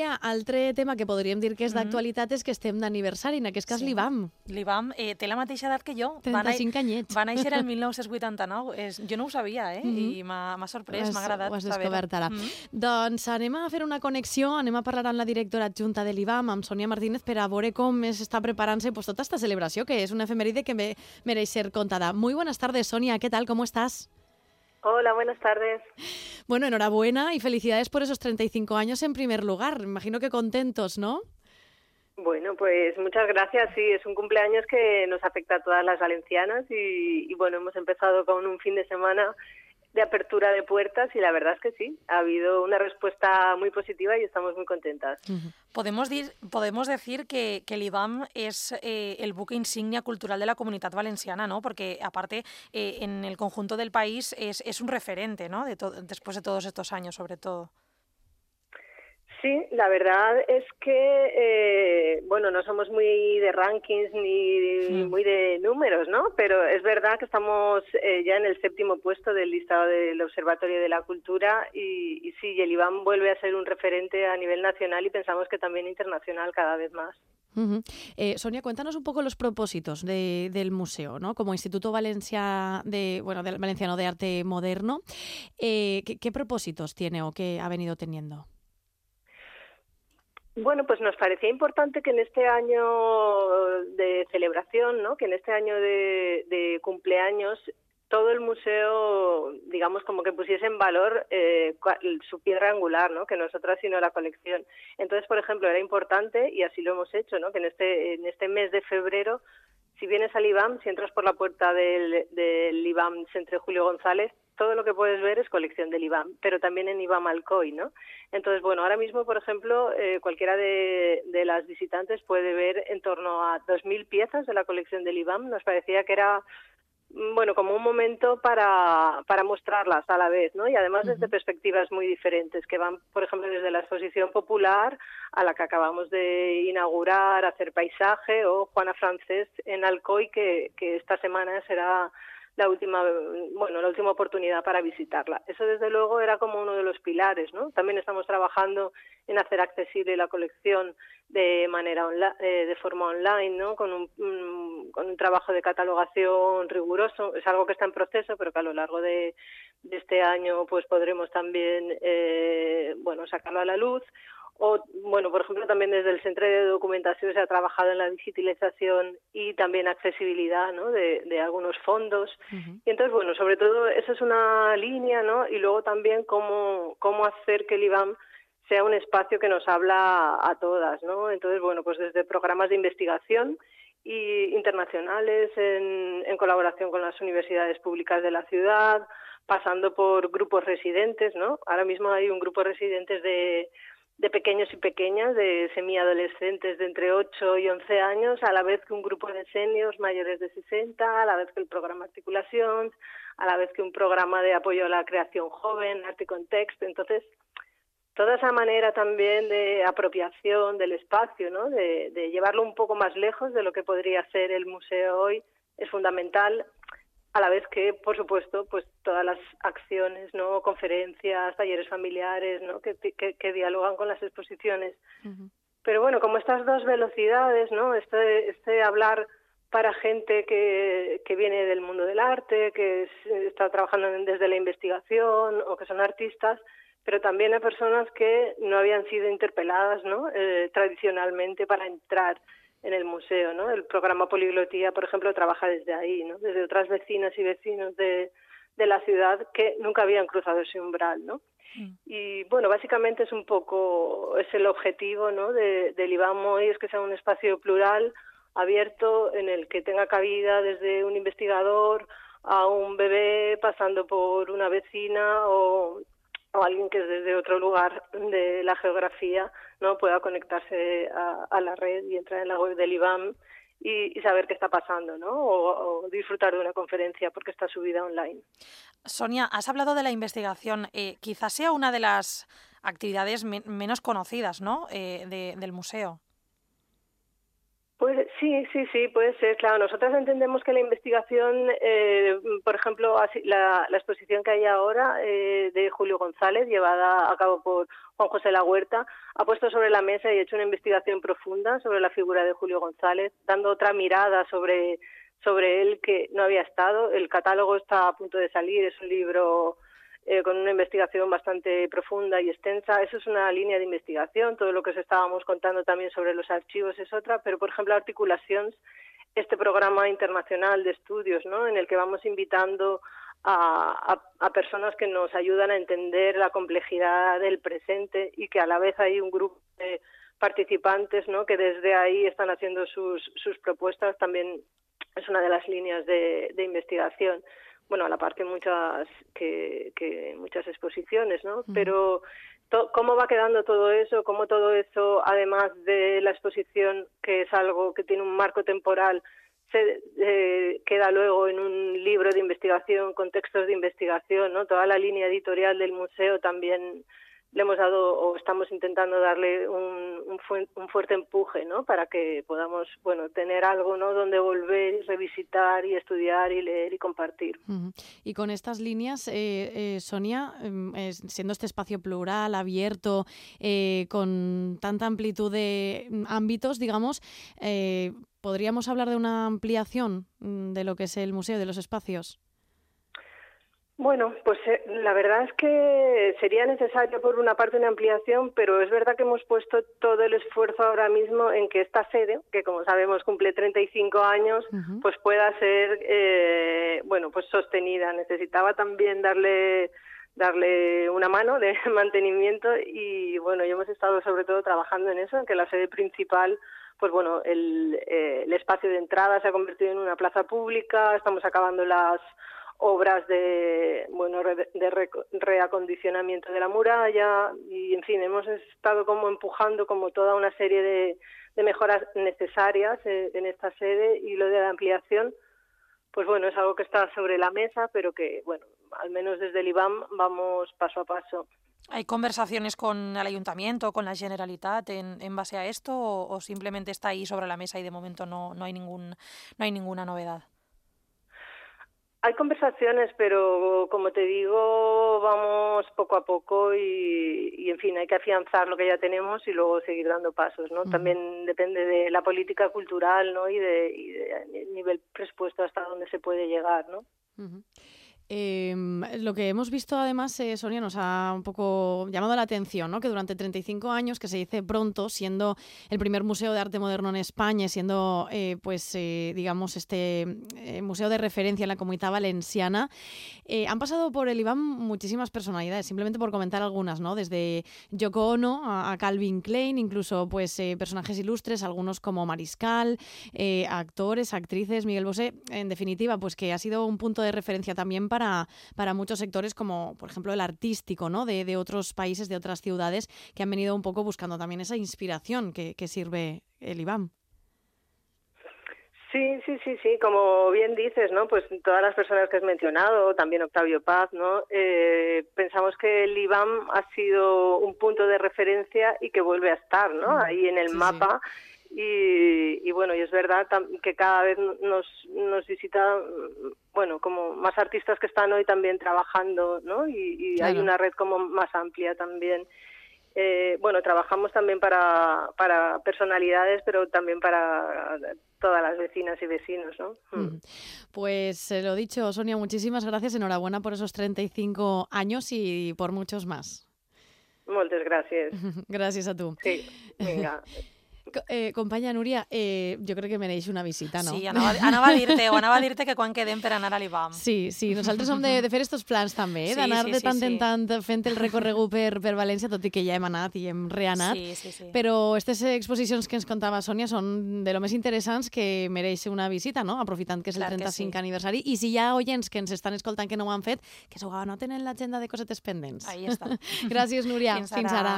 Núria, altre tema que podríem dir que és d'actualitat és que estem d'aniversari, en aquest cas Sí. l'IBAM. L'Ivam eh, té la mateixa edat que jo. 35 anyets. Va néixer el 1989. És, jo no ho sabia, eh? I m'ha m'ha sorprès, m'ha agradat Ho has descobert ara. Mhm. Doncs anem a fer una connexió, anem a parlar amb la directora adjunta de l'IBAM, amb Sònia Martínez, per a veure com es està preparant-se pues, tota esta celebració, que és una efemèride que me, mereix ser contada. Muy buenas tardes, Sonia, ¿qué tal? ¿Cómo estás? Hola, buenas tardes. Bueno, enhorabuena y felicidades por esos 35 años en primer lugar. Me Imagino que contentos, ¿no? Bueno, pues muchas gracias. Sí, es un cumpleaños que nos afecta a todas las valencianas y, y bueno, hemos empezado con un fin de semana de apertura de puertas y la verdad es que sí, ha habido una respuesta muy positiva y estamos muy contentas. Podemos, dir, podemos decir que, que l'IBAM és eh, el buque insignia cultural de la comunitat valenciana, ¿no? Porque, aparte, eh, en el conjunto del país es, es un referente, ¿no? De después de todos estos años, sobre todo. Sí, la verdad es que, eh, bueno, no somos muy de rankings ni muy de números, ¿no? Pero es verdad que estamos eh, ya en el séptimo puesto del listado del Observatorio de la Cultura y, y sí, el IBAM vuelve a ser un referente a nivel nacional y pensamos que también internacional cada vez más. Eh, Sonia, cuéntanos un poco los propósitos de- del museo, ¿no? Como Instituto Valencia de, bueno, del Valenciano de Arte Moderno, eh, ¿qué, qué propósitos tiene o qué ha venido teniendo? Bueno, pues nos parecía importante que en este año de celebración, ¿no? que en este año de, de cumpleaños, todo el museo, digamos, como que pusiese en valor eh, su piedra angular, ¿no? que no es otra sino la colección. Entonces, por ejemplo, era importante, y así lo hemos hecho, ¿no? que en este, en este mes de febrero, si vienes al IBAM, si entras por la puerta del, del IBAM Centro Julio González, todo lo que puedes ver es colección del IBAM, pero también en IBAM Alcoy, ¿no? Entonces, bueno, ahora mismo, por ejemplo, eh, cualquiera de, de las visitantes puede ver en torno a 2.000 piezas de la colección del IBAM. Nos parecía que era, bueno, como un momento para, para mostrarlas a la vez, ¿no? Y además desde perspectivas muy diferentes, que van, por ejemplo, desde la exposición popular a la que acabamos de inaugurar, hacer paisaje, o Juana Francés en Alcoy, que, que esta semana será la última bueno la última oportunidad para visitarla. Eso desde luego era como uno de los pilares no también estamos trabajando en hacer accesible la colección de manera eh, de forma online no con un mm, con un trabajo de catalogación riguroso. Es algo que está en proceso pero que a lo largo de, de este año pues podremos también eh, bueno sacarlo a la luz o, bueno, por ejemplo, también desde el Centro de Documentación se ha trabajado en la digitalización y también accesibilidad ¿no? de, de algunos fondos. Y entonces, bueno, sobre todo eso es una línea, ¿no? Y luego también cómo, cómo hacer que el IBAM sea un espacio que nos habla a todas, ¿no? Entonces, bueno, pues desde programas de investigación y internacionales en, en colaboración con las universidades públicas de la ciudad, pasando por grupos residentes, ¿no? Ahora mismo hay un grupo de residentes de de pequeños y pequeñas, de semiadolescentes de entre 8 y 11 años, a la vez que un grupo de seniors mayores de 60, a la vez que el programa Articulación, a la vez que un programa de apoyo a la creación joven, arte y contexto. Entonces, toda esa manera también de apropiación del espacio, ¿no? de, de llevarlo un poco más lejos de lo que podría ser el museo hoy, es fundamental a la vez que, por supuesto, pues todas las acciones, ¿no? conferencias, talleres familiares, ¿no? que, que, que dialogan con las exposiciones. Pero bueno, como estas dos velocidades, ¿no? Este, este hablar para gente que, que viene del mundo del arte, que es- está trabajando desde la investigación o que son artistas, pero también a personas que no habían sido interpeladas, ¿no? Eh, tradicionalmente para entrar en el museo, ¿no? El programa Poliglotía, por ejemplo, trabaja desde ahí, ¿no? Desde otras vecinas y vecinos de, de la ciudad que nunca habían cruzado ese umbral, ¿no? Y bueno, básicamente es un poco, es el objetivo, ¿no? De, del IBAM hoy, es que sea un espacio plural, abierto, en el que tenga cabida desde un investigador a un bebé, pasando por una vecina o, o alguien que desde otro lugar de la geografía no pueda conectarse a, a la red y entrar en la web del IBAM y, saber qué está pasando, ¿no? O, disfrutar de una conferencia porque está subida online. Sonia, has hablado de la investigación. Eh, quizás sea una de las actividades men- menos conocidas ¿no? Eh, de- del museo. Pues sí, sí, sí, puede ser. Claro, nosotras entendemos que la investigación, eh, por ejemplo, la, exposición que hay ahora eh, de Julio González, llevada a cabo por Juan José La Huerta, ha puesto sobre la mesa y hecho una investigación profunda sobre la figura de Julio González, dando otra mirada sobre, sobre él que no había estado. El catálogo está a punto de salir, es un libro eh, con una investigación bastante profunda y extensa. Eso es una línea de investigación. Todo lo que os estábamos contando también sobre los archivos es otra. Pero, por ejemplo, Articulaciones, este programa internacional de estudios, ¿no? En el que vamos invitando a, a, personas que nos ayudan a entender la complejidad del presente y que a la vez hay un grupo de participantes, ¿no? Que desde ahí están haciendo sus, sus propuestas. También es una de las líneas de, de investigación bueno, a la par que muchas, que, que muchas exposiciones, ¿no? Pero cómo va quedando todo eso, cómo todo eso, además de la exposición, que es algo que tiene un marco temporal, se eh, queda luego en un libro de investigación, con textos de investigación, ¿no? Toda la línea editorial del museo también le hemos dado o estamos intentando darle un, un, fuerte empuje ¿no? para que podamos bueno tener algo ¿no? donde volver revisitar y estudiar y leer y compartir y con estas líneas eh, eh, Sonia em, siendo este espacio plural abierto eh, con tanta amplitud de ámbitos digamos podríamos hablar de una ampliación mm, de lo que es el museo de los espacios bueno, pues eh, la verdad es que sería necesaria por una parte una ampliación, pero es verdad que hemos puesto todo el esfuerzo ahora mismo en que esta sede, que como sabemos cumple 35 años, pues pueda ser, eh, bueno, pues sostenida. Necesitaba también darle darle una mano de mantenimiento y bueno, y hemos estado sobre todo trabajando en eso, en que la sede principal pues bueno, el, eh, el espacio de entrada se ha convertido en una plaza pública, estamos acabando las obras de bueno de reacondicionamiento de la muralla y en fin hemos estado como empujando como toda una serie de, mejoras necesarias eh, en esta sede y lo de la ampliación pues bueno es algo que está sobre la mesa pero que bueno al menos desde el IBAM vamos paso a paso ¿Hay conversaciones con el ayuntamiento, con la Generalitat en, en base a esto o, o, simplemente está ahí sobre la mesa y de momento no, no, hay, ningún, no hay ninguna novedad? Hay conversaciones, pero como te digo, vamos poco a poco y, en fin, hay que afianzar lo que ya tenemos y luego seguir dando pasos, ¿no? También depende de la política cultural, ¿no? Y de, y de nivel presupuesto hasta dónde se puede llegar, ¿no? Eh, lo que hemos visto además, eh, Sonia, nos ha un poco llamado la atención, ¿no? que durante 35 años, que se dice pronto, siendo el primer museo de arte moderno en España, siendo, eh, pues, eh, digamos, este eh, museo de referencia en la comunidad valenciana, han pasado por el IBAM muchísimas personalidades, simplemente por comentar algunas, ¿no? desde Yoko Ono a, a Calvin Klein, incluso pues, personajes ilustres, algunos como Mariscal, actores, actrices, Miguel Bosé, en definitiva, pues que ha sido un punto de referencia también para para, muchos sectores como, por ejemplo, el artístico, ¿no? De, de, otros países, de otras ciudades, que han venido un poco buscando también esa inspiración que, que sirve el IBAM. Sí, sí, sí, sí, como bien dices, ¿no? Pues todas las personas que has mencionado, también Octavio Paz, ¿no? Eh, pensamos que el IBAM ha sido un punto de referencia y que vuelve a estar, ¿no? Mm, Ahí en el mapa. Y, y, bueno, y es verdad que cada vez nos, nos visita, bueno, como más artistas que están hoy también trabajando, ¿no? Y, y hay una red como más amplia también. Eh, bueno, trabajamos también para, para personalidades, pero también para todas las vecinas y vecinos, ¿no? Mm. Pues eh, lo dicho, Sonia, muchísimas gracias, enhorabuena por esos 35 años y por muchos más. Muchas gracias. gracias a tú. Sí, venga. Eh, companya Núria, eh, jo crec que mereix una visita, no? Sí, anava, anava a dir-te, o anava a dir-te que quan quedem per anar a l'IBAM. Sí, sí, nosaltres som de, de fer aquests plans també, eh? d'anar sí, sí, de tant sí, en tant fent el recorregut per, per València, tot i que ja hem anat i hem reanat. Sí, sí, sí. Però aquestes exposicions que ens contava Sònia són de lo més interessants que mereix una visita, no? aprofitant que és el Clar 35 sí. aniversari. I si hi ha oients que ens estan escoltant que no ho han fet, que s'ho anoten en l'agenda de cosetes pendents. Ahí està. Gràcies, Núria. Fins ara. Fins ara.